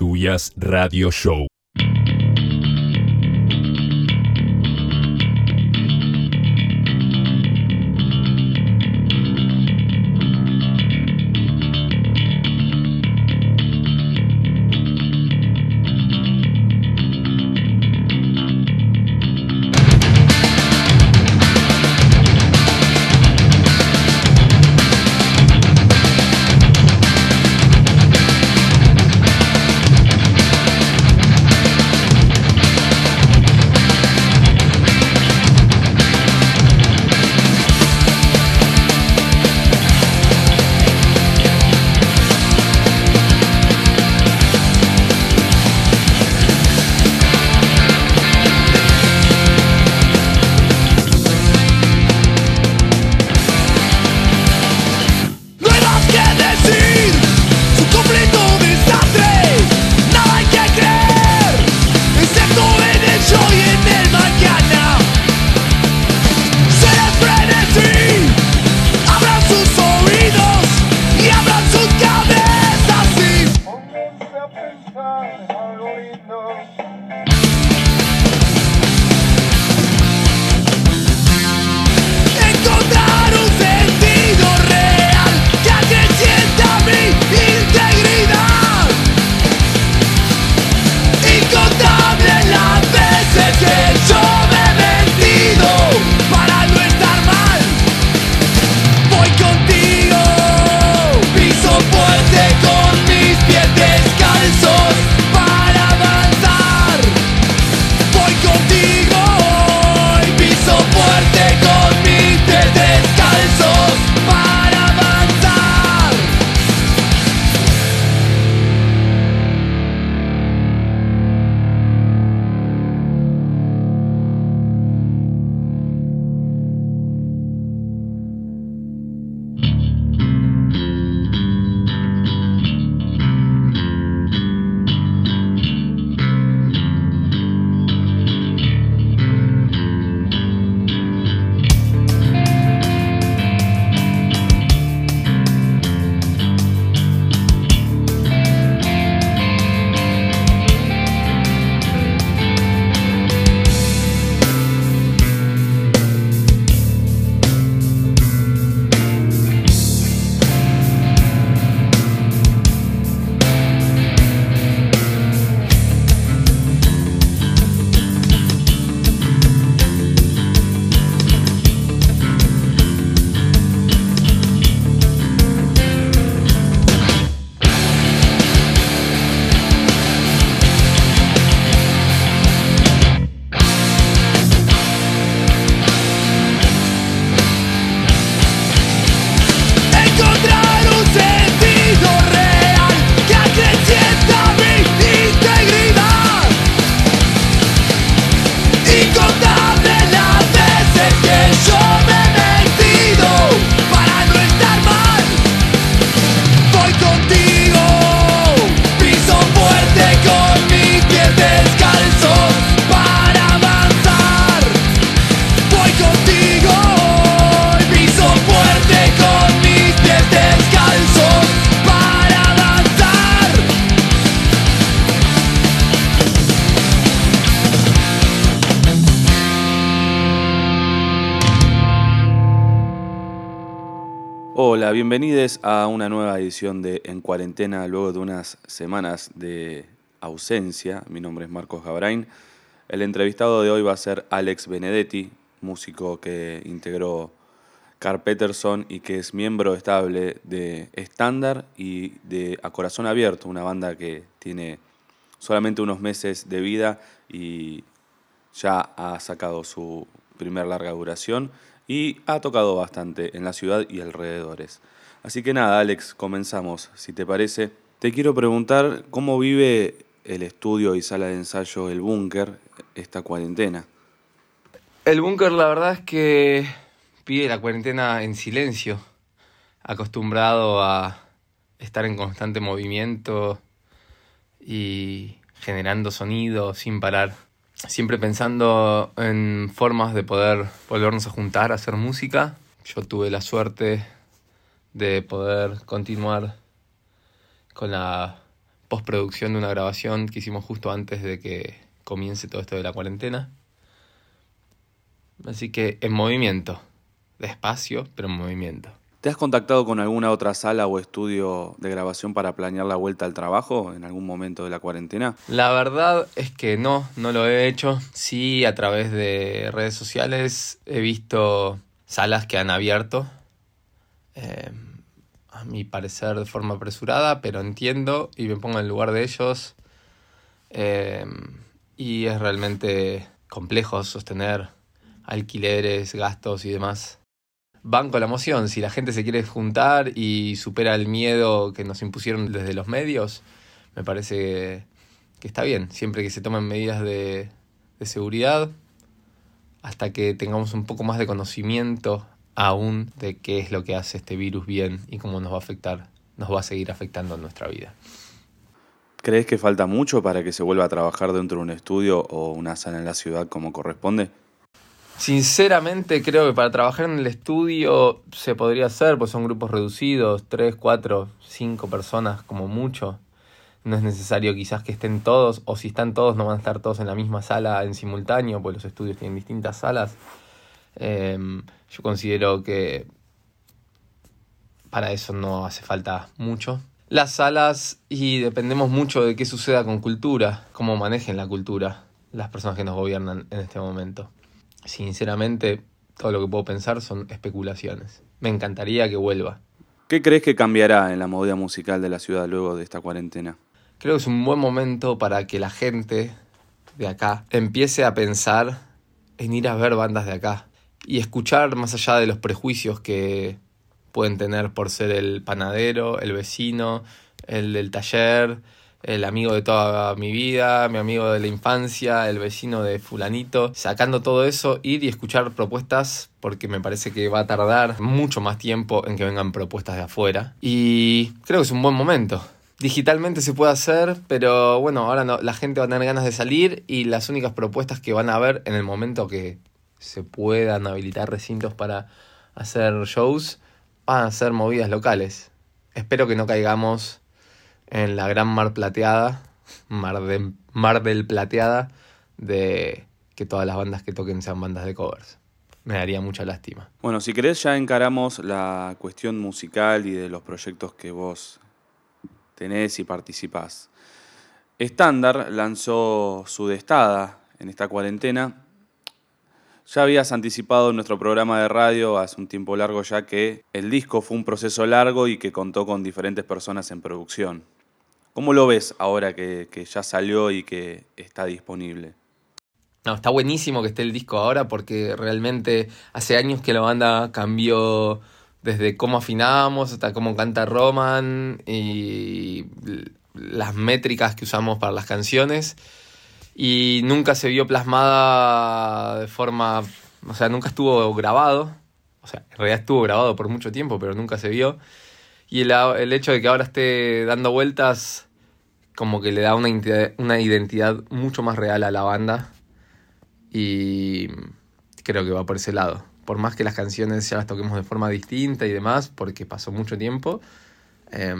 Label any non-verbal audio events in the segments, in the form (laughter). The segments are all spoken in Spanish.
Tuyas Radio Show. Bienvenidos a una nueva edición de En Cuarentena luego de unas semanas de ausencia. Mi nombre es Marcos Gabrain. El entrevistado de hoy va a ser Alex Benedetti, músico que integró Carl Peterson y que es miembro estable de Standard y de A Corazón Abierto, una banda que tiene solamente unos meses de vida y ya ha sacado su primer larga duración y ha tocado bastante en la ciudad y alrededores. Así que nada, Alex, comenzamos. Si te parece, te quiero preguntar cómo vive el estudio y sala de ensayo El Búnker esta cuarentena. El Búnker la verdad es que pide la cuarentena en silencio, acostumbrado a estar en constante movimiento y generando sonido sin parar. Siempre pensando en formas de poder volvernos a juntar a hacer música. Yo tuve la suerte de poder continuar con la postproducción de una grabación que hicimos justo antes de que comience todo esto de la cuarentena. Así que en movimiento, despacio, pero en movimiento. ¿Te has contactado con alguna otra sala o estudio de grabación para planear la vuelta al trabajo en algún momento de la cuarentena? La verdad es que no, no lo he hecho. Sí, a través de redes sociales he visto salas que han abierto. Eh, a mi parecer de forma apresurada, pero entiendo y me pongo en el lugar de ellos. Eh, y es realmente complejo sostener alquileres, gastos y demás. Van con la emoción, si la gente se quiere juntar y supera el miedo que nos impusieron desde los medios, me parece que está bien, siempre que se tomen medidas de, de seguridad, hasta que tengamos un poco más de conocimiento aún de qué es lo que hace este virus bien y cómo nos va a afectar, nos va a seguir afectando en nuestra vida. ¿Crees que falta mucho para que se vuelva a trabajar dentro de un estudio o una sala en la ciudad como corresponde? Sinceramente creo que para trabajar en el estudio se podría hacer, pues son grupos reducidos, 3, 4, 5 personas como mucho. No es necesario quizás que estén todos, o si están todos no van a estar todos en la misma sala en simultáneo, pues los estudios tienen distintas salas. Em, yo considero que para eso no hace falta mucho. Las salas, y dependemos mucho de qué suceda con cultura, cómo manejen la cultura las personas que nos gobiernan en este momento. Sinceramente, todo lo que puedo pensar son especulaciones. Me encantaría que vuelva. ¿Qué crees que cambiará en la movida musical de la ciudad luego de esta cuarentena? Creo que es un buen momento para que la gente de acá empiece a pensar en ir a ver bandas de acá y escuchar más allá de los prejuicios que pueden tener por ser el panadero, el vecino, el del taller, el amigo de toda mi vida, mi amigo de la infancia, el vecino de fulanito, sacando todo eso, ir y escuchar propuestas porque me parece que va a tardar mucho más tiempo en que vengan propuestas de afuera y creo que es un buen momento. Digitalmente se puede hacer, pero bueno, ahora no, la gente va a tener ganas de salir y las únicas propuestas que van a haber en el momento que se puedan habilitar recintos para hacer shows van a ser movidas locales. Espero que no caigamos en la gran mar plateada, mar, de, mar del plateada, de que todas las bandas que toquen sean bandas de covers. Me daría mucha lástima. Bueno, si querés ya encaramos la cuestión musical y de los proyectos que vos tenés y participás. Estándar lanzó su destada en esta cuarentena. Ya habías anticipado en nuestro programa de radio hace un tiempo largo ya que el disco fue un proceso largo y que contó con diferentes personas en producción. ¿Cómo lo ves ahora que, ya salió y que está disponible? No, está buenísimo que esté el disco ahora porque realmente hace años que la banda cambió desde cómo afinamos hasta cómo canta Roman y las métricas que usamos para las canciones y nunca se vio plasmada de forma, o sea, nunca estuvo grabado, o sea, en realidad estuvo grabado por mucho tiempo, pero nunca se vio. Y el, el hecho de que ahora esté dando vueltas, como que le da una identidad, una identidad mucho más real a la banda y creo que va por ese lado por más que las canciones ya las toquemos de forma distinta y demás, porque pasó mucho tiempo, eh,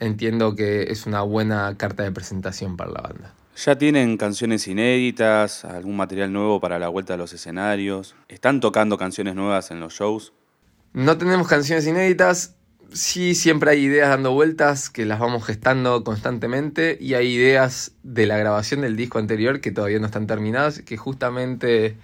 entiendo que es una buena carta de presentación para la banda. ¿Ya tienen canciones inéditas, algún material nuevo para la vuelta a los escenarios? ¿Están tocando canciones nuevas en los shows? No tenemos canciones inéditas, sí siempre hay ideas dando vueltas que las vamos gestando constantemente y hay ideas de la grabación del disco anterior que todavía no están terminadas, que justamente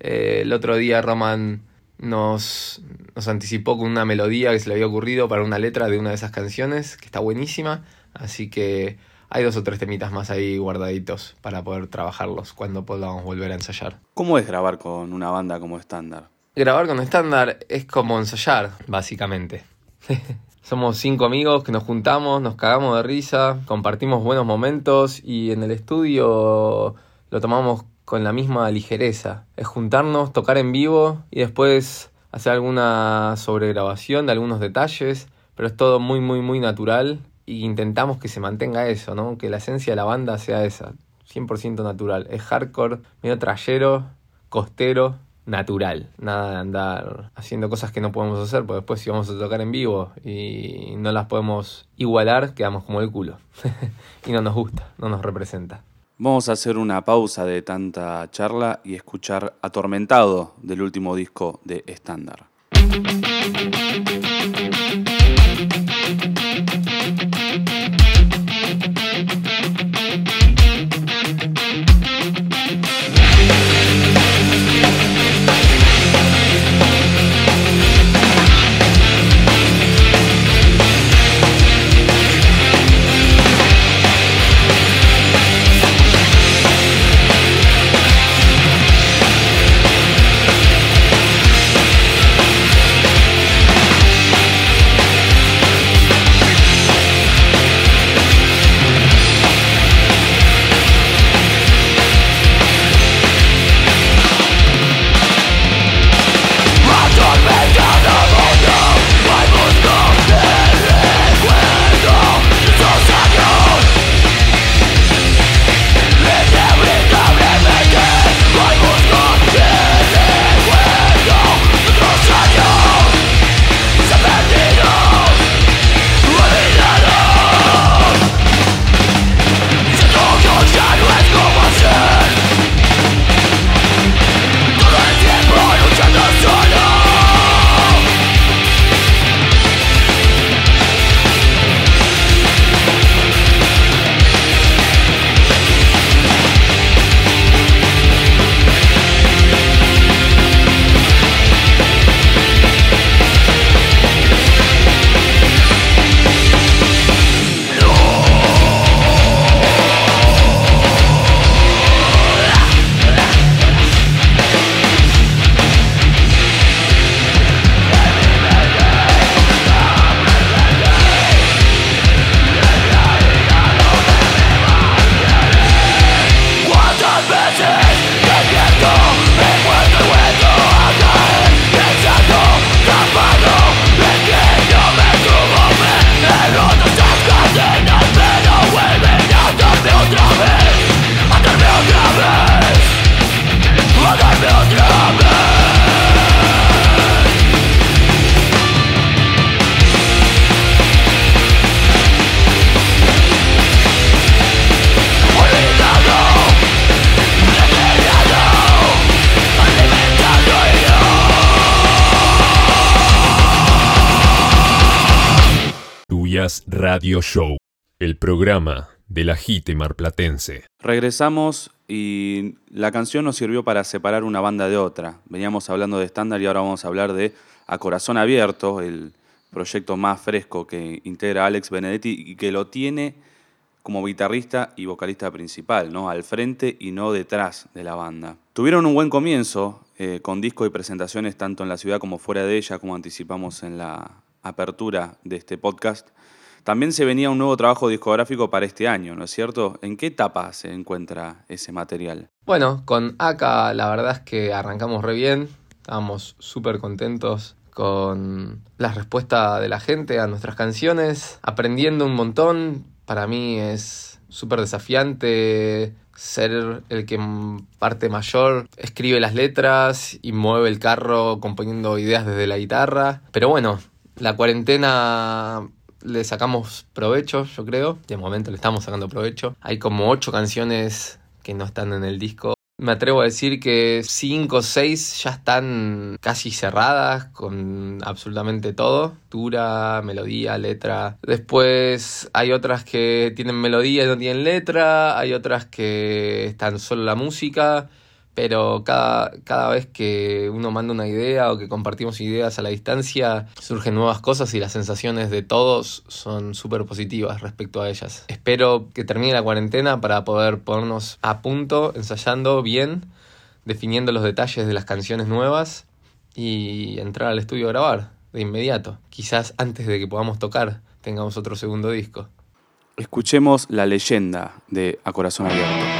eh, el otro día Roman nos, nos anticipó con una melodía que se le había ocurrido para una letra de una de esas canciones, que está buenísima. Así que hay dos o tres temitas más ahí guardaditos para poder trabajarlos cuando podamos volver a ensayar. ¿Cómo es grabar con una banda como estándar? Grabar con estándar es como ensayar, básicamente. (laughs) Somos cinco amigos que nos juntamos, nos cagamos de risa, compartimos buenos momentos y en el estudio lo tomamos con la misma ligereza. Es juntarnos, tocar en vivo y después hacer alguna sobregrabación de algunos detalles, pero es todo muy, muy, muy natural e intentamos que se mantenga eso, ¿no? Que la esencia de la banda sea esa, 100% natural. Es hardcore, medio trayero, costero, natural, nada de andar haciendo cosas que no podemos hacer, porque después si vamos a tocar en vivo y no las podemos igualar, quedamos como el culo. (laughs) y no nos gusta, no nos representa. Vamos a hacer una pausa de tanta charla y escuchar Atormentado del último disco de Estándar. Radio Show, el programa de la Jite marplatense. Regresamos y la canción nos sirvió para separar una banda de otra. Veníamos hablando de estándar y ahora vamos a hablar de A Corazón Abierto, el proyecto más fresco que integra Alex Benedetti y que lo tiene como guitarrista y vocalista principal, ¿no? Al frente y no detrás de la banda. Tuvieron un buen comienzo eh, con discos y presentaciones tanto en la ciudad como fuera de ella, como anticipamos en la apertura de este podcast. También se venía un nuevo trabajo discográfico para este año, ¿no es cierto? ¿En qué etapa se encuentra ese material? Bueno, con AK la verdad es que arrancamos re bien, estábamos súper contentos con la respuesta de la gente a nuestras canciones, aprendiendo un montón. Para mí es súper desafiante ser el que parte mayor escribe las letras y mueve el carro componiendo ideas desde la guitarra. Pero bueno, la cuarentena le sacamos provecho, yo creo. De momento le estamos sacando provecho. Hay como ocho canciones que no están en el disco. Me atrevo a decir que cinco o seis ya están casi cerradas con absolutamente todo. Dura, melodía, letra. Después hay otras que tienen melodía y no tienen letra. Hay otras que están solo la música pero cada, cada vez que uno manda una idea o que compartimos ideas a la distancia, surgen nuevas cosas y las sensaciones de todos son súper positivas respecto a ellas. Espero que termine la cuarentena para poder ponernos a punto, ensayando bien, definiendo los detalles de las canciones nuevas y entrar al estudio a grabar de inmediato. Quizás antes de que podamos tocar tengamos otro segundo disco. Escuchemos la leyenda de A Corazón Abierto.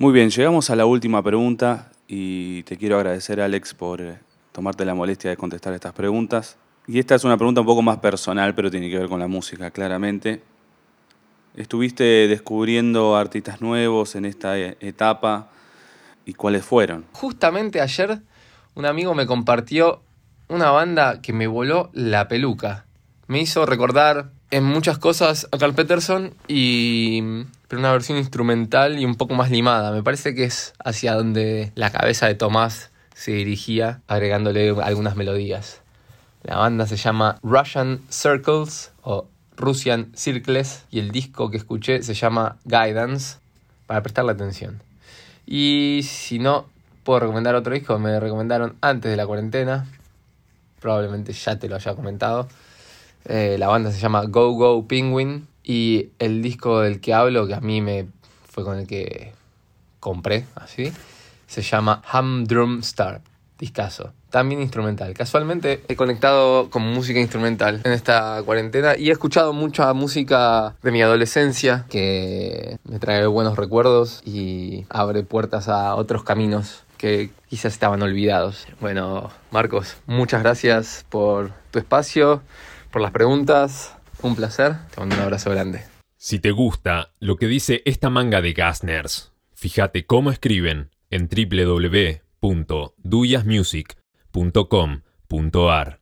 Muy bien, llegamos a la última pregunta y te quiero agradecer Alex por eh, tomarte la molestia de contestar estas preguntas. Y esta es una pregunta un poco más personal, pero tiene que ver con la música, claramente. ¿Estuviste descubriendo artistas nuevos en esta eh, etapa y cuáles fueron? Justamente ayer un amigo me compartió una banda que me voló la peluca. Me hizo recordar en muchas cosas a Carl Peterson y pero una versión instrumental y un poco más limada. Me parece que es hacia donde la cabeza de Tomás se dirigía, agregándole algunas melodías. La banda se llama Russian Circles o Russian Circles y el disco que escuché se llama Guidance para prestarle atención. Y si no puedo recomendar otro disco, me recomendaron antes de la cuarentena, probablemente ya te lo haya comentado. Eh, la banda se llama Go Go Penguin y el disco del que hablo, que a mí me fue con el que compré, así, se llama Humdrum Star, discaso. También instrumental. Casualmente he conectado con música instrumental en esta cuarentena y he escuchado mucha música de mi adolescencia que me trae buenos recuerdos y abre puertas a otros caminos que quizás estaban olvidados. Bueno, Marcos, muchas gracias por tu espacio, por las preguntas. Un placer. Te mando un abrazo grande. Si te gusta lo que dice esta manga de Gasners, fíjate cómo escriben en www.duyasmusic.com.ar.